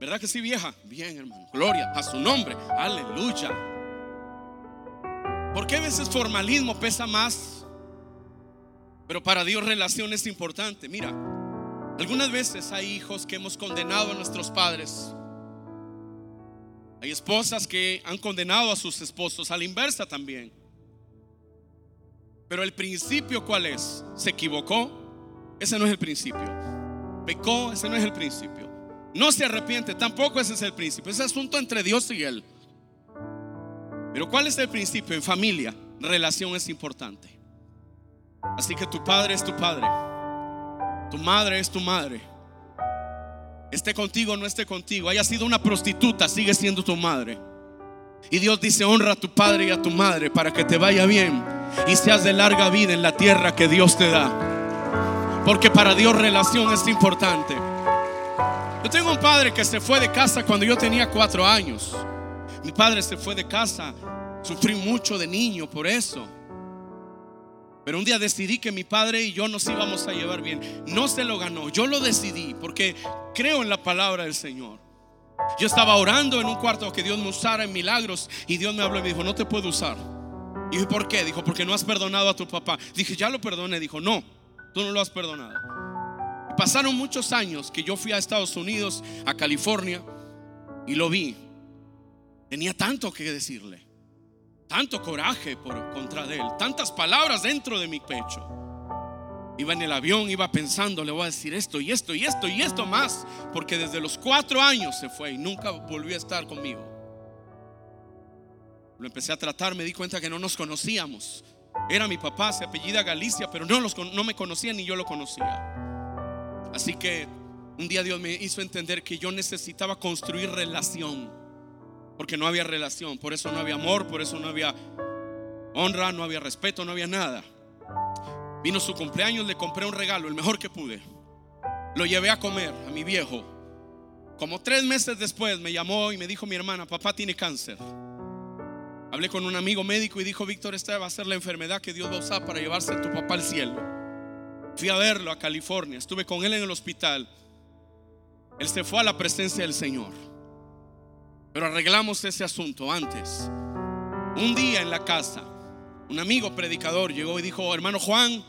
B: ¿Verdad que sí, vieja? Bien, hermano. Gloria a su nombre. Aleluya. ¿Por qué a veces formalismo pesa más? Pero para Dios relación es importante. Mira, algunas veces hay hijos que hemos condenado a nuestros padres. Hay esposas que han condenado a sus esposos, a la inversa también. Pero el principio cuál es? ¿Se equivocó? Ese no es el principio. ¿Pecó? Ese no es el principio. No se arrepiente, tampoco ese es el principio. Es asunto entre Dios y Él. Pero ¿cuál es el principio? En familia, relación es importante. Así que tu padre es tu padre. Tu madre es tu madre. Esté contigo o no esté contigo. Haya sido una prostituta, sigue siendo tu madre. Y Dios dice, honra a tu padre y a tu madre para que te vaya bien y seas de larga vida en la tierra que Dios te da. Porque para Dios relación es importante. Yo tengo un padre que se fue de casa cuando yo tenía cuatro años. Mi padre se fue de casa. Sufrí mucho de niño por eso. Pero un día decidí que mi padre y yo nos íbamos a llevar bien. No se lo ganó, yo lo decidí porque creo en la palabra del Señor. Yo estaba orando en un cuarto que Dios me usara en milagros y Dios me habló y me dijo, no te puedo usar. Y dije, ¿por qué? Dijo, porque no has perdonado a tu papá. Dije, ya lo perdoné. Dijo, no, tú no lo has perdonado. Pasaron muchos años que yo fui a Estados Unidos, a California, y lo vi. Tenía tanto que decirle, tanto coraje por contra de él, tantas palabras dentro de mi pecho. Iba en el avión, iba pensando, le voy a decir esto y esto y esto y esto más, porque desde los cuatro años se fue y nunca volvió a estar conmigo. Lo empecé a tratar, me di cuenta que no nos conocíamos. Era mi papá, se apellida Galicia, pero no, los, no me conocía ni yo lo conocía. Así que un día Dios me hizo entender que yo necesitaba construir relación. Porque no había relación, por eso no había amor, por eso no había honra, no había respeto, no había nada. Vino su cumpleaños, le compré un regalo, el mejor que pude. Lo llevé a comer a mi viejo. Como tres meses después me llamó y me dijo mi hermana, papá tiene cáncer. Hablé con un amigo médico y dijo, Víctor, esta va a ser la enfermedad que Dios va a usar para llevarse a tu papá al cielo. Fui a verlo a California, estuve con él en el hospital. Él se fue a la presencia del Señor. Pero arreglamos ese asunto antes. Un día en la casa, un amigo predicador llegó y dijo, hermano Juan,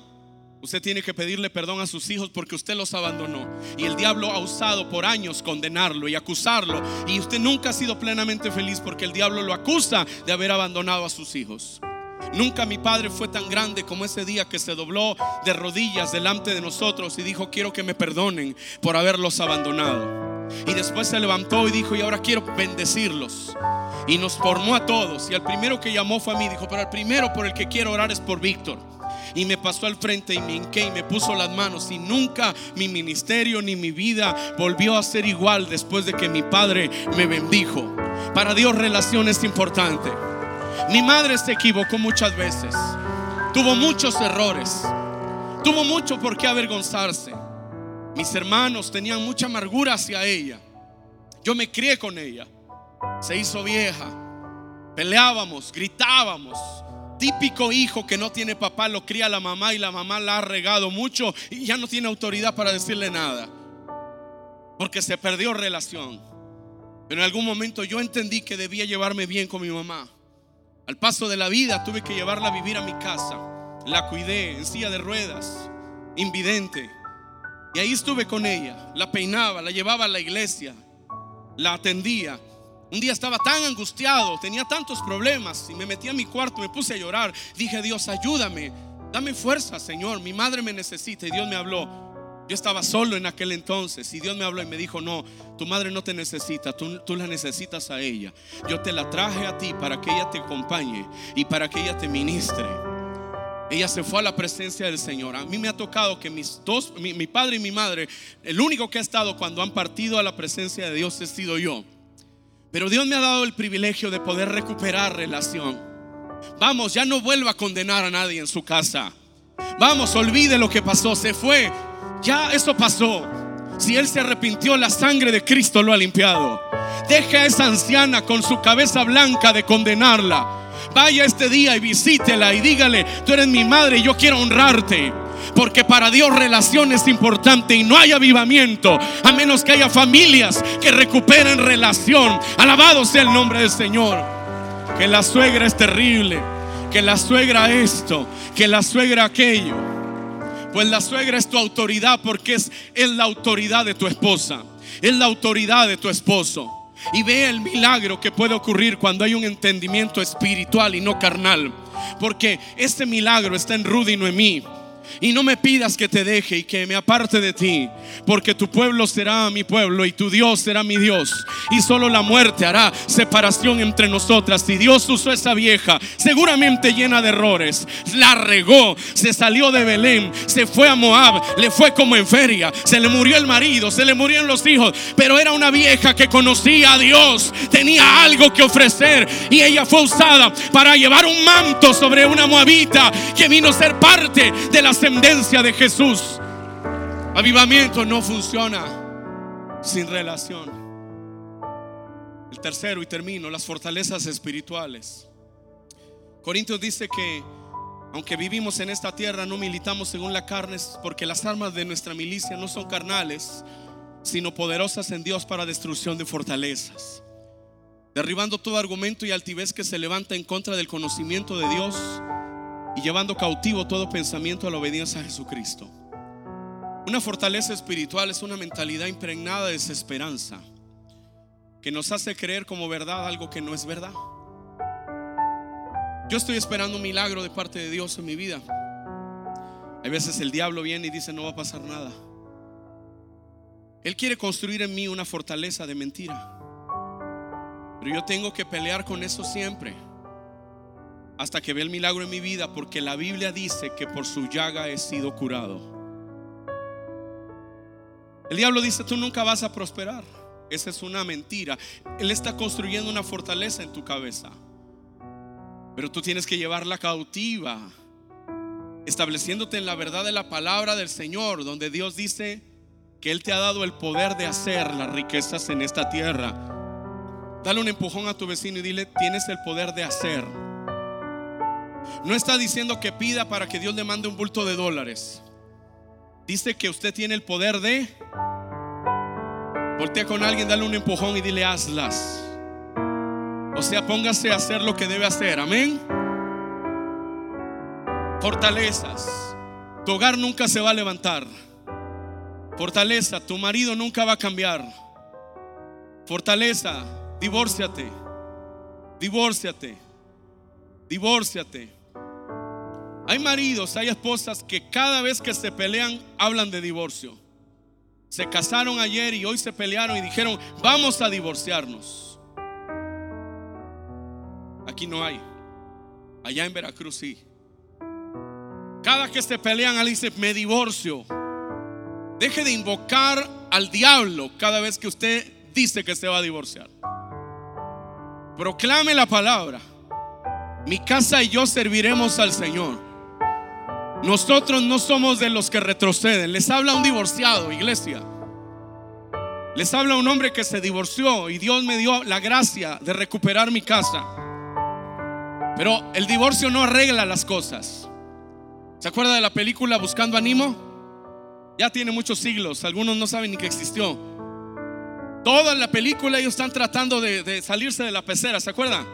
B: Usted tiene que pedirle perdón a sus hijos porque usted los abandonó. Y el diablo ha usado por años condenarlo y acusarlo. Y usted nunca ha sido plenamente feliz porque el diablo lo acusa de haber abandonado a sus hijos. Nunca mi padre fue tan grande como ese día que se dobló de rodillas delante de nosotros y dijo, quiero que me perdonen por haberlos abandonado. Y después se levantó y dijo, y ahora quiero bendecirlos. Y nos formó a todos. Y al primero que llamó fue a mí. Dijo, pero el primero por el que quiero orar es por Víctor y me pasó al frente y me hinqué y me puso las manos y nunca mi ministerio ni mi vida volvió a ser igual después de que mi padre me bendijo. Para Dios relación es importante. Mi madre se equivocó muchas veces. Tuvo muchos errores. Tuvo mucho por qué avergonzarse. Mis hermanos tenían mucha amargura hacia ella. Yo me crié con ella. Se hizo vieja. Peleábamos, gritábamos. Típico hijo que no tiene papá, lo cría la mamá y la mamá la ha regado mucho y ya no tiene autoridad para decirle nada. Porque se perdió relación. Pero en algún momento yo entendí que debía llevarme bien con mi mamá. Al paso de la vida tuve que llevarla a vivir a mi casa. La cuidé en silla de ruedas, invidente. Y ahí estuve con ella. La peinaba, la llevaba a la iglesia, la atendía. Un día estaba tan angustiado, tenía tantos problemas y me metí a mi cuarto, me puse a llorar. Dije, Dios, ayúdame, dame fuerza, Señor. Mi madre me necesita y Dios me habló. Yo estaba solo en aquel entonces y Dios me habló y me dijo, no, tu madre no te necesita, tú, la necesitas a ella. Yo te la traje a ti para que ella te acompañe y para que ella te ministre. Ella se fue a la presencia del Señor. A mí me ha tocado que mis dos, mi, mi padre y mi madre, el único que ha estado cuando han partido a la presencia de Dios he sido yo. Pero Dios me ha dado el privilegio de poder recuperar relación. Vamos, ya no vuelva a condenar a nadie en su casa. Vamos, olvide lo que pasó, se fue. Ya eso pasó. Si él se arrepintió, la sangre de Cristo lo ha limpiado. Deja a esa anciana con su cabeza blanca de condenarla. Vaya este día y visítela y dígale, tú eres mi madre y yo quiero honrarte. Porque para Dios relación es importante y no hay avivamiento a menos que haya familias que recuperen relación. Alabado sea el nombre del Señor. Que la suegra es terrible, que la suegra esto, que la suegra aquello. Pues la suegra es tu autoridad porque es, es la autoridad de tu esposa, es la autoridad de tu esposo. Y ve el milagro que puede ocurrir cuando hay un entendimiento espiritual y no carnal. Porque este milagro está en Rudy y Noemí. Y no me pidas que te deje y que me aparte de ti, porque tu pueblo será mi pueblo y tu Dios será mi Dios. Y solo la muerte hará separación entre nosotras. Y Dios usó esa vieja, seguramente llena de errores, la regó, se salió de Belén, se fue a Moab, le fue como en feria, se le murió el marido, se le murieron los hijos, pero era una vieja que conocía a Dios, tenía algo que ofrecer y ella fue usada para llevar un manto sobre una moabita que vino a ser parte de la ascendencia de Jesús. Avivamiento no funciona sin relación. El tercero y termino, las fortalezas espirituales. Corintios dice que aunque vivimos en esta tierra no militamos según la carne porque las armas de nuestra milicia no son carnales, sino poderosas en Dios para destrucción de fortalezas. Derribando todo argumento y altivez que se levanta en contra del conocimiento de Dios y llevando cautivo todo pensamiento a la obediencia a Jesucristo. Una fortaleza espiritual es una mentalidad impregnada de desesperanza que nos hace creer como verdad algo que no es verdad. Yo estoy esperando un milagro de parte de Dios en mi vida. Hay veces el diablo viene y dice no va a pasar nada. Él quiere construir en mí una fortaleza de mentira. Pero yo tengo que pelear con eso siempre hasta que ve el milagro en mi vida, porque la Biblia dice que por su llaga he sido curado. El diablo dice, tú nunca vas a prosperar. Esa es una mentira. Él está construyendo una fortaleza en tu cabeza. Pero tú tienes que llevarla cautiva, estableciéndote en la verdad de la palabra del Señor, donde Dios dice que Él te ha dado el poder de hacer las riquezas en esta tierra. Dale un empujón a tu vecino y dile, tienes el poder de hacer. No está diciendo que pida para que Dios le mande un bulto de dólares. Dice que usted tiene el poder de... Voltea con alguien, dale un empujón y dile hazlas. O sea, póngase a hacer lo que debe hacer. Amén. Fortalezas. Tu hogar nunca se va a levantar. Fortaleza, tu marido nunca va a cambiar. Fortaleza, divórciate. Divórciate. Divórciate. Hay maridos, hay esposas que cada vez que se pelean hablan de divorcio. Se casaron ayer y hoy se pelearon y dijeron, vamos a divorciarnos. Aquí no hay. Allá en Veracruz sí. Cada que se pelean, alguien dice, me divorcio. Deje de invocar al diablo cada vez que usted dice que se va a divorciar. Proclame la palabra. Mi casa y yo serviremos al Señor. Nosotros no somos de los que retroceden. Les habla un divorciado, iglesia. Les habla un hombre que se divorció y Dios me dio la gracia de recuperar mi casa. Pero el divorcio no arregla las cosas. ¿Se acuerda de la película Buscando a Ya tiene muchos siglos, algunos no saben ni que existió. Toda la película ellos están tratando de, salirse de la pecera, ¿se acuerdan?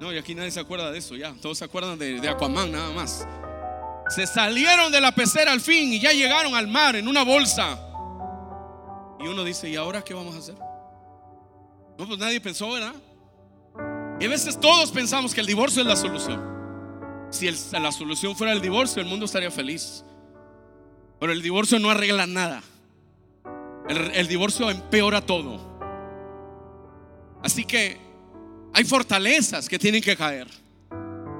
B: No, y aquí nadie se acuerda de eso, ya. Todos se acuerdan de, de Aquaman nada más. Se salieron de la pecera al fin y ya llegaron al mar en una bolsa. Y uno dice, ¿y ahora qué vamos a hacer? No, pues nadie pensó, ¿verdad? Y a veces todos pensamos que el divorcio es la solución. Si la solución fuera el divorcio, el mundo estaría feliz. Pero el divorcio no arregla nada. el divorcio empeora todo. Así que hay fortalezas que tienen que caer.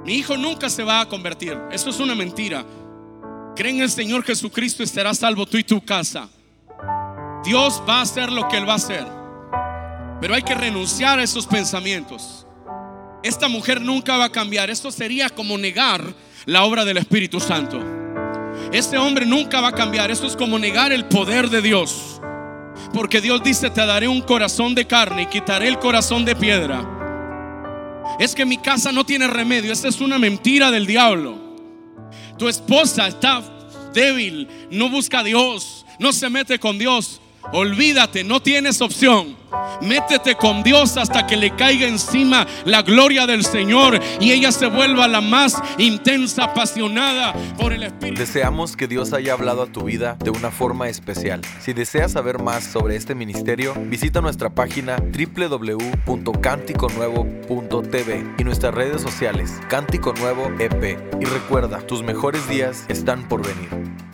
B: Mi hijo nunca se va a convertir. Eso es una mentira. Cree en el Señor Jesucristo y estarás salvo tú y tu casa. Dios va a hacer lo que Él va a hacer. Pero hay que renunciar a esos pensamientos. Esta mujer nunca va a cambiar. Esto sería como negar la obra del Espíritu Santo. Este hombre nunca va a cambiar. Esto es como negar el poder de Dios. Porque Dios dice, te daré un corazón de carne y quitaré el corazón de piedra es que mi casa no tiene remedio. Esa es una mentira del diablo. Tu esposa está débil, no busca a Dios, no se mete con Dios. Olvídate, no tienes opción. Métete con Dios hasta que le caiga encima la gloria del Señor y ella se vuelva la más intensa, apasionada por el Espíritu.
A: Deseamos que Dios haya hablado a tu vida de una forma especial. Si deseas saber más sobre este ministerio, visita nuestra página www.canticonuevo.tv y nuestras redes sociales Cántico Nuevo EP. Y recuerda, tus mejores días están por venir.